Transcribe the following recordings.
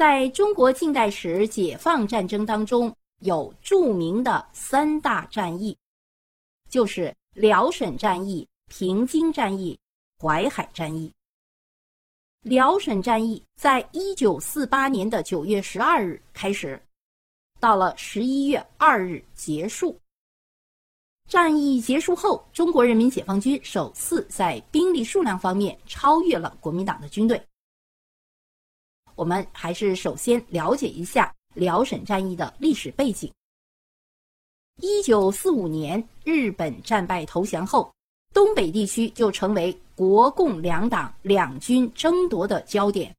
在中国近代史解放战争当中，有著名的三大战役，就是辽沈战役、平津战役、淮海战役。辽沈战役在一九四八年的九月十二日开始，到了十一月二日结束。战役结束后，中国人民解放军首次在兵力数量方面超越了国民党的军队。我们还是首先了解一下辽沈战役的历史背景。一九四五年，日本战败投降后，东北地区就成为国共两党两军争夺的焦点。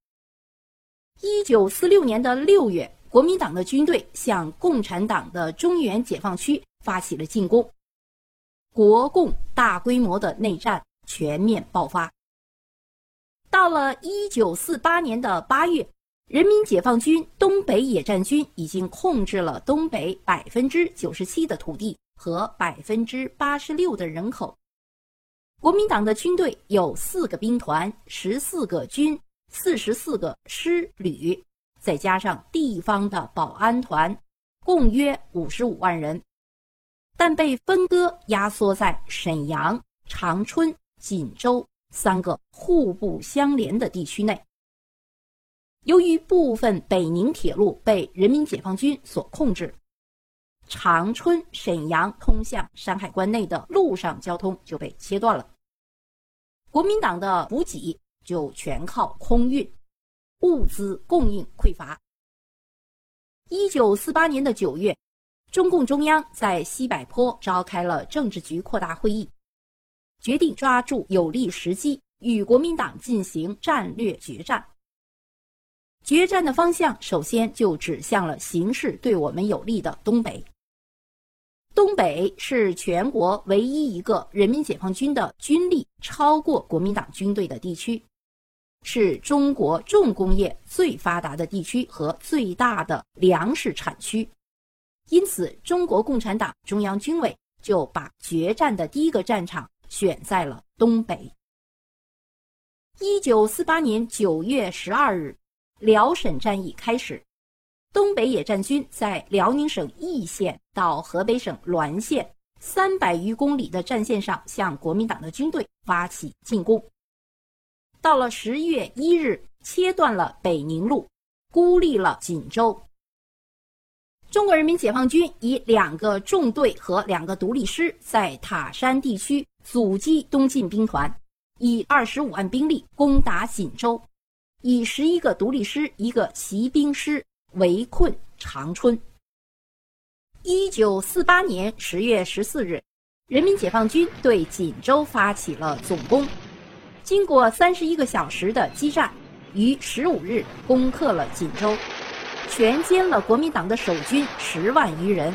一九四六年的六月，国民党的军队向共产党的中原解放区发起了进攻。国共大规模的内战全面爆发。到了一九四八年的八月，人民解放军东北野战军已经控制了东北百分之九十七的土地和百分之八十六的人口。国民党的军队有四个兵团、十四个军、四十四个师旅，再加上地方的保安团，共约五十五万人。但被分割压缩在沈阳、长春、锦州三个互不相连的地区内。由于部分北宁铁路被人民解放军所控制，长春、沈阳通向山海关内的陆上交通就被切断了。国民党的补给就全靠空运，物资供应匮乏。一九四八年的九月。中共中央在西柏坡召开了政治局扩大会议，决定抓住有利时机与国民党进行战略决战。决战的方向首先就指向了形势对我们有利的东北。东北是全国唯一一个人民解放军的军力超过国民党军队的地区，是中国重工业最发达的地区和最大的粮食产区。因此，中国共产党中央军委就把决战的第一个战场选在了东北。一九四八年九月十二日，辽沈战役开始，东北野战军在辽宁省义县到河北省滦县三百余公里的战线上向国民党的军队发起进攻。到了十月一日，切断了北宁路，孤立了锦州。中国人民解放军以两个纵队和两个独立师在塔山地区阻击东进兵团，以二十五万兵力攻打锦州，以十一个独立师、一个骑兵师围困长春。一九四八年十月十四日，人民解放军对锦州发起了总攻，经过三十一个小时的激战，于十五日攻克了锦州。全歼了国民党的守军十万余人，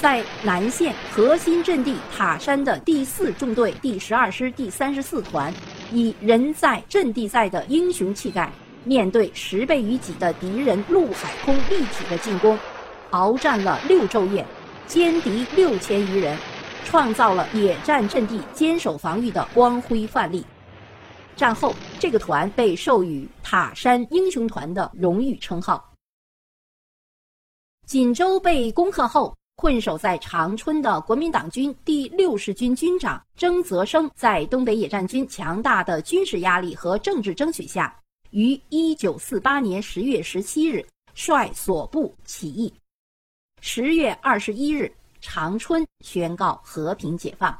在南线核心阵地塔山的第四纵队第十二师第三十四团，以人在阵地在的英雄气概，面对十倍于己的敌人陆海空立体的进攻，鏖战了六昼夜，歼敌六千余人，创造了野战阵地坚守防御的光辉范例。战后，这个团被授予“塔山英雄团”的荣誉称号。锦州被攻克后，困守在长春的国民党军第六十军军长曾泽生，在东北野战军强大的军事压力和政治争取下，于一九四八年十月十七日率所部起义。十月二十一日，长春宣告和平解放。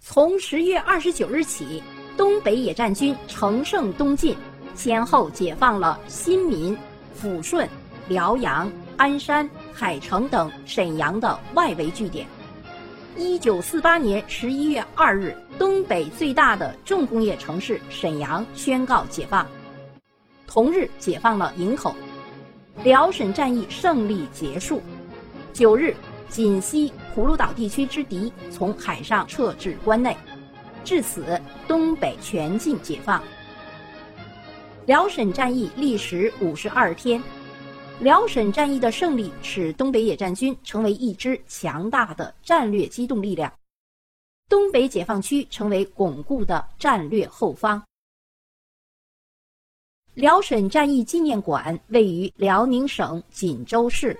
从十月二十九日起。东北野战军乘胜东进，先后解放了新民、抚顺、辽阳、鞍山、海城等沈阳的外围据点。一九四八年十一月二日，东北最大的重工业城市沈阳宣告解放。同日，解放了营口。辽沈战役胜利结束。九日，锦西、葫芦岛地区之敌从海上撤至关内。至此，东北全境解放。辽沈战役历时五十二天，辽沈战役的胜利使东北野战军成为一支强大的战略机动力量，东北解放区成为巩固的战略后方。辽沈战役纪念馆位于辽宁省锦州市，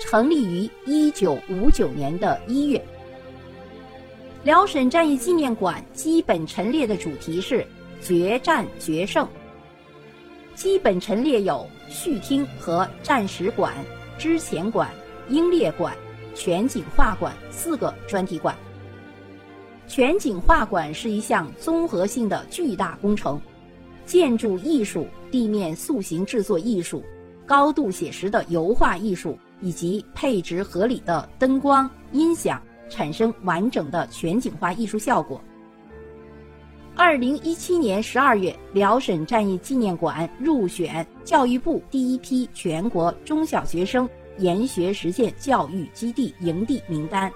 成立于一九五九年的一月。辽沈战役纪念馆基本陈列的主题是“决战决胜”。基本陈列有序厅和战史馆、之前馆、英烈馆、全景画馆四个专题馆。全景画馆是一项综合性的巨大工程，建筑艺术、地面塑形制作艺术、高度写实的油画艺术以及配置合理的灯光、音响，产生完整的全景化艺术效果。二零一七年十二月，辽沈战役纪念馆入选教育部第一批全国中小学生研学实践教育基地营地名单。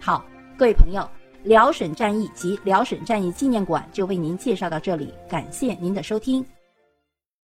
好，各位朋友，辽沈战役及辽沈战役纪念馆就为您介绍到这里，感谢您的收听。